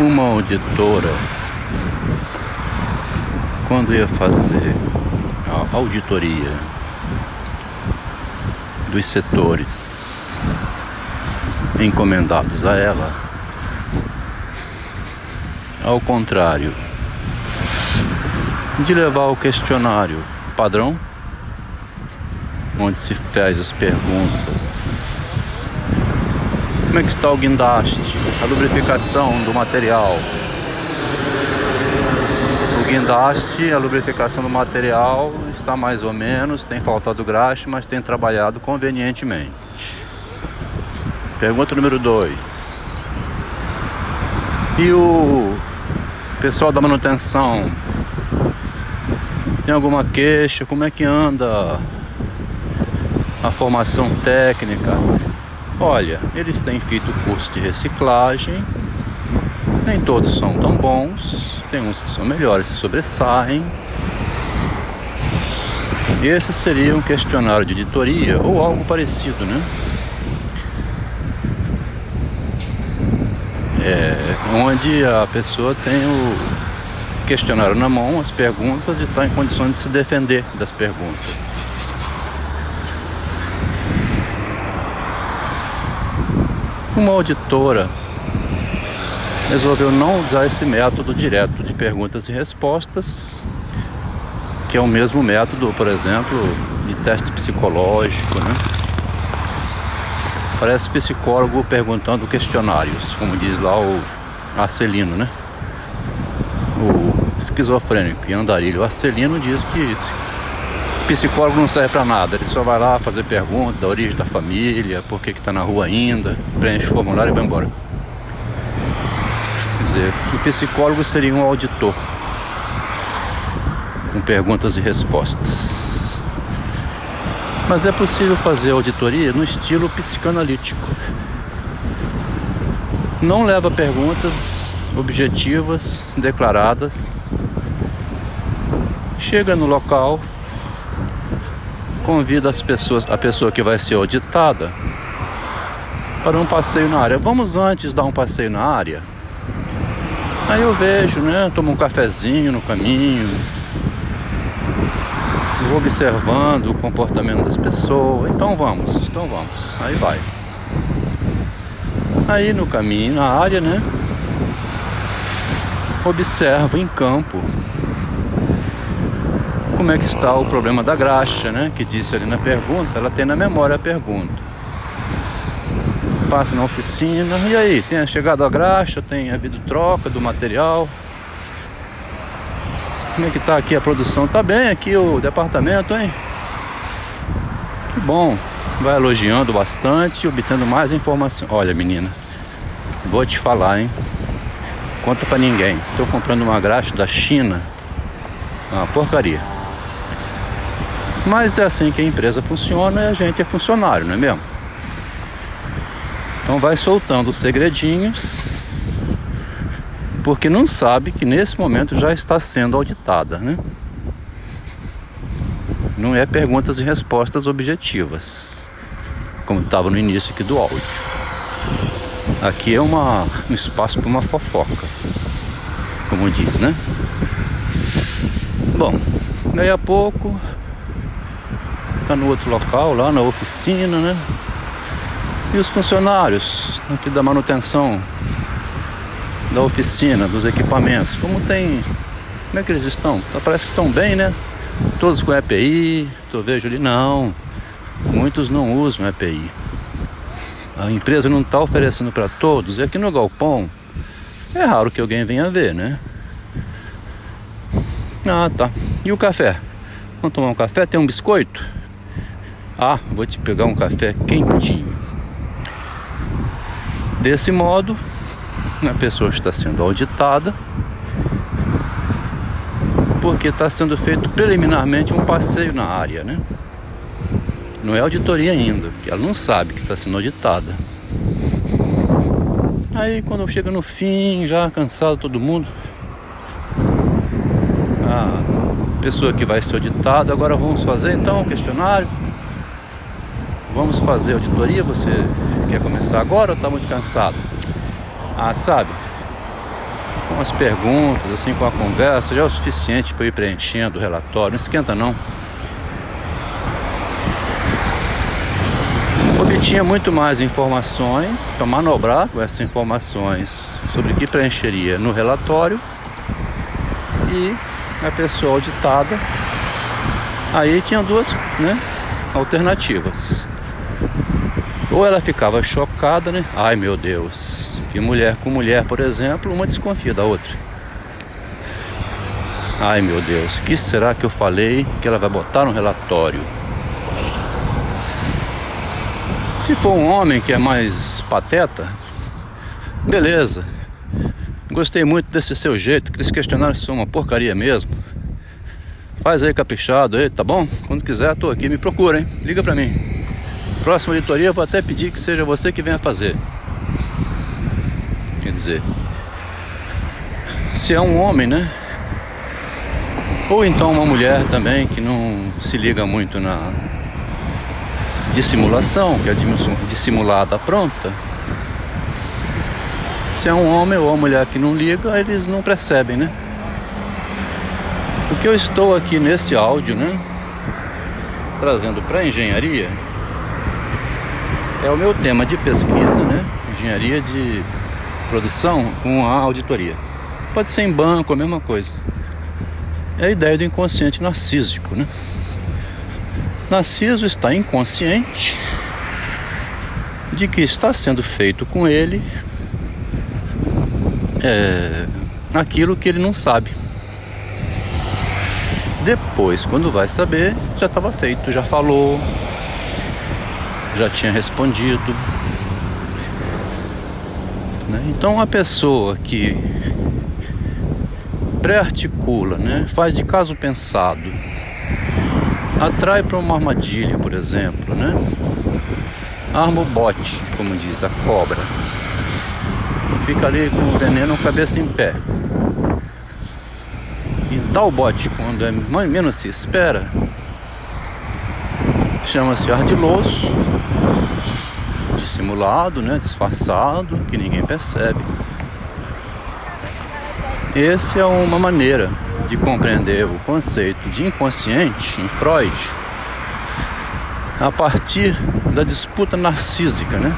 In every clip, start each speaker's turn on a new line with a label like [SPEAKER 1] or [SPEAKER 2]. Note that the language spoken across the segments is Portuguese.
[SPEAKER 1] uma auditora, quando ia fazer a auditoria dos setores encomendados a ela, ao contrário de levar o questionário padrão, onde se faz as perguntas. Como é que está o guindaste? A lubrificação do material. O guindaste, a lubrificação do material está mais ou menos, tem faltado graxa, mas tem trabalhado convenientemente. Pergunta número 2. E o pessoal da manutenção tem alguma queixa? Como é que anda a formação técnica? Olha, eles têm feito curso de reciclagem, nem todos são tão bons, tem uns que são melhores, se sobressaem. Esse seria um questionário de editoria ou algo parecido, né? É, onde a pessoa tem o questionário na mão, as perguntas e está em condições de se defender das perguntas. Uma auditora resolveu não usar esse método direto de perguntas e respostas, que é o mesmo método, por exemplo, de teste psicológico, né? Parece psicólogo perguntando questionários, como diz lá o Arcelino, né? O esquizofrênico e andarilho Arcelino diz que psicólogo não serve para nada, ele só vai lá fazer pergunta da origem da família, por que está na rua ainda, preenche o formulário e vai embora. Quer dizer, o psicólogo seria um auditor com perguntas e respostas. Mas é possível fazer auditoria no estilo psicanalítico. Não leva perguntas objetivas, declaradas. Chega no local, convida as pessoas, a pessoa que vai ser auditada para um passeio na área. Vamos antes dar um passeio na área? Aí eu vejo, né? Tomo um cafezinho no caminho. Vou observando o comportamento das pessoas. Então vamos, então vamos. Aí vai. Aí no caminho, na área, né? observa em campo como é que está o problema da graxa, né? Que disse ali na pergunta, ela tem na memória a pergunta. Passa na oficina, e aí, tem chegado a graxa, tem havido troca do material. Como é que está aqui a produção? Tá bem aqui o departamento, hein? Que bom. Vai elogiando bastante, obtendo mais informações. Olha, menina, vou te falar, hein? conta para ninguém. Estou comprando uma graxa da China, uma porcaria. Mas é assim que a empresa funciona e a gente é funcionário, não é mesmo? Então vai soltando os segredinhos, porque não sabe que nesse momento já está sendo auditada, né? Não é perguntas e respostas objetivas, como estava no início aqui do áudio. Aqui é uma, um espaço para uma fofoca, como diz, né? Bom, daí a pouco tá no outro local, lá na oficina, né? E os funcionários aqui da manutenção da oficina, dos equipamentos, como tem. Como é que eles estão? Tá, parece que estão bem, né? Todos com EPI, eu vejo ali, não. Muitos não usam EPI a empresa não está oferecendo para todos, e aqui no galpão é raro que alguém venha ver, né? Ah, tá. E o café? Vamos tomar um café? Tem um biscoito? Ah, vou te pegar um café quentinho. Desse modo, a pessoa está sendo auditada, porque está sendo feito preliminarmente um passeio na área, né? Não é auditoria ainda, porque ela não sabe que está sendo auditada. Aí quando chega no fim, já cansado todo mundo, a pessoa que vai ser auditada, agora vamos fazer então um questionário. Vamos fazer auditoria, você quer começar agora ou está muito cansado? Ah, sabe? com as perguntas, assim, com a conversa, já é o suficiente para ir preenchendo o relatório. Não esquenta não. Obtinha muito mais informações para manobrar com essas informações sobre o que preencheria no relatório e a pessoa auditada. Aí tinha duas né, alternativas. Ou ela ficava chocada, né? Ai meu Deus, que mulher com mulher, por exemplo, uma desconfia da outra. Ai meu Deus, que será que eu falei que ela vai botar no relatório? Se for um homem que é mais pateta, beleza. Gostei muito desse seu jeito, que eles questionaram se são uma porcaria mesmo. Faz aí caprichado aí, tá bom? Quando quiser, tô aqui, me procura, hein? Liga pra mim. Próxima auditoria, vou até pedir que seja você que venha fazer. Quer dizer, se é um homem, né? Ou então uma mulher também que não se liga muito na dissimulação, que é dissimulada pronta. Se é um homem ou uma mulher que não liga, eles não percebem, né? O que eu estou aqui neste áudio, né? Trazendo para engenharia é o meu tema de pesquisa, né? Engenharia de produção com a auditoria. Pode ser em banco, a mesma coisa. É a ideia do inconsciente narcísico, né? Narciso está inconsciente de que está sendo feito com ele é, aquilo que ele não sabe. Depois, quando vai saber, já estava feito, já falou, já tinha respondido. Né? Então, a pessoa que pré-articula, né? faz de caso pensado, atrai para uma armadilha, por exemplo, né? arma o bote, como diz a cobra, fica ali com o veneno cabeça em pé. E tal bote, quando é menos se espera, chama-se ardiloso, dissimulado, né, disfarçado, que ninguém percebe. Essa é uma maneira de compreender o conceito de inconsciente em Freud a partir da disputa narcísica, né?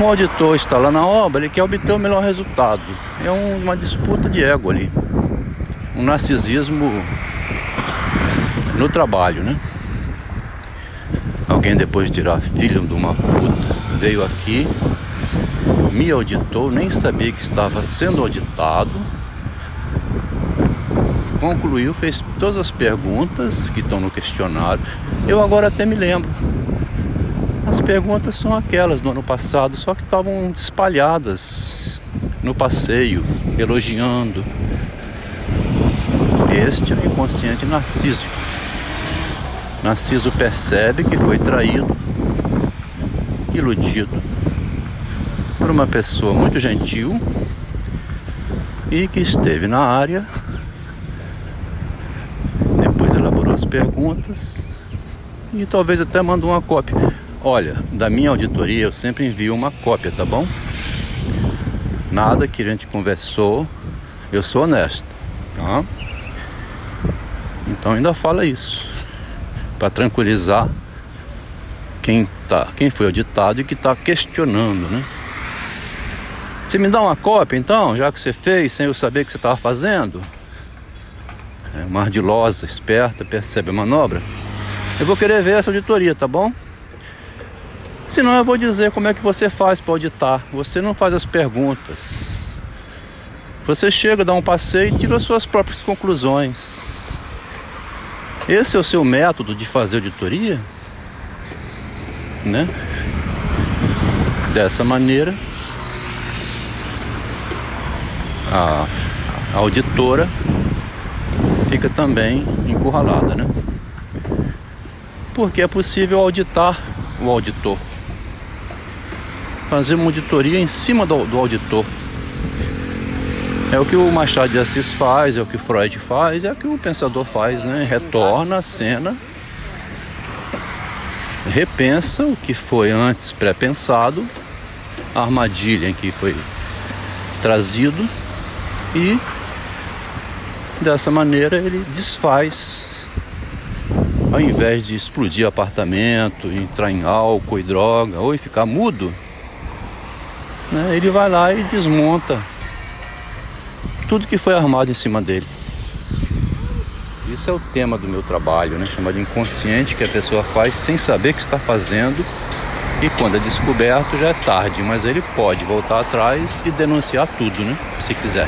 [SPEAKER 1] O auditor está lá na obra, ele quer obter o melhor resultado. É uma disputa de ego ali. Um narcisismo no trabalho, né? Alguém depois dirá, filho de uma puta, veio aqui, me auditou, nem sabia que estava sendo auditado, concluiu, fez todas as perguntas que estão no questionário. Eu agora até me lembro. As perguntas são aquelas do ano passado, só que estavam espalhadas no passeio, elogiando. Este é o inconsciente narcísico. Narciso percebe que foi traído, iludido por uma pessoa muito gentil e que esteve na área. Depois elaborou as perguntas e talvez até mandou uma cópia. Olha, da minha auditoria eu sempre envio uma cópia, tá bom? Nada que a gente conversou, eu sou honesto, tá? Então ainda fala isso para tranquilizar quem, tá, quem foi auditado e que está questionando, né? Você me dá uma cópia então, já que você fez sem eu saber o que você estava fazendo? É uma ardilosa, esperta, percebe a manobra? Eu vou querer ver essa auditoria, tá bom? Senão eu vou dizer como é que você faz para auditar. Você não faz as perguntas. Você chega, dá um passeio e tira as suas próprias conclusões. Esse é o seu método de fazer auditoria, né? Dessa maneira, a, auditora fica também encurralada, né? Porque é possível auditar o auditor, fazer uma auditoria em cima do, do auditor é o que o Machado de Assis faz, é o que Freud faz, é o que o pensador faz, né? Retorna a cena, repensa o que foi antes pré-pensado, a armadilha em que foi trazido e dessa maneira ele desfaz ao invés de explodir apartamento, entrar em álcool e droga ou ficar mudo, né, ele vai lá e desmonta tudo que foi armado em cima dele. Isso é o tema do meu trabalho, né? chamado inconsciente, que a pessoa faz sem saber que está fazendo e quando é descoberto já é tarde, mas ele pode voltar atrás e denunciar tudo, né? Se quiser.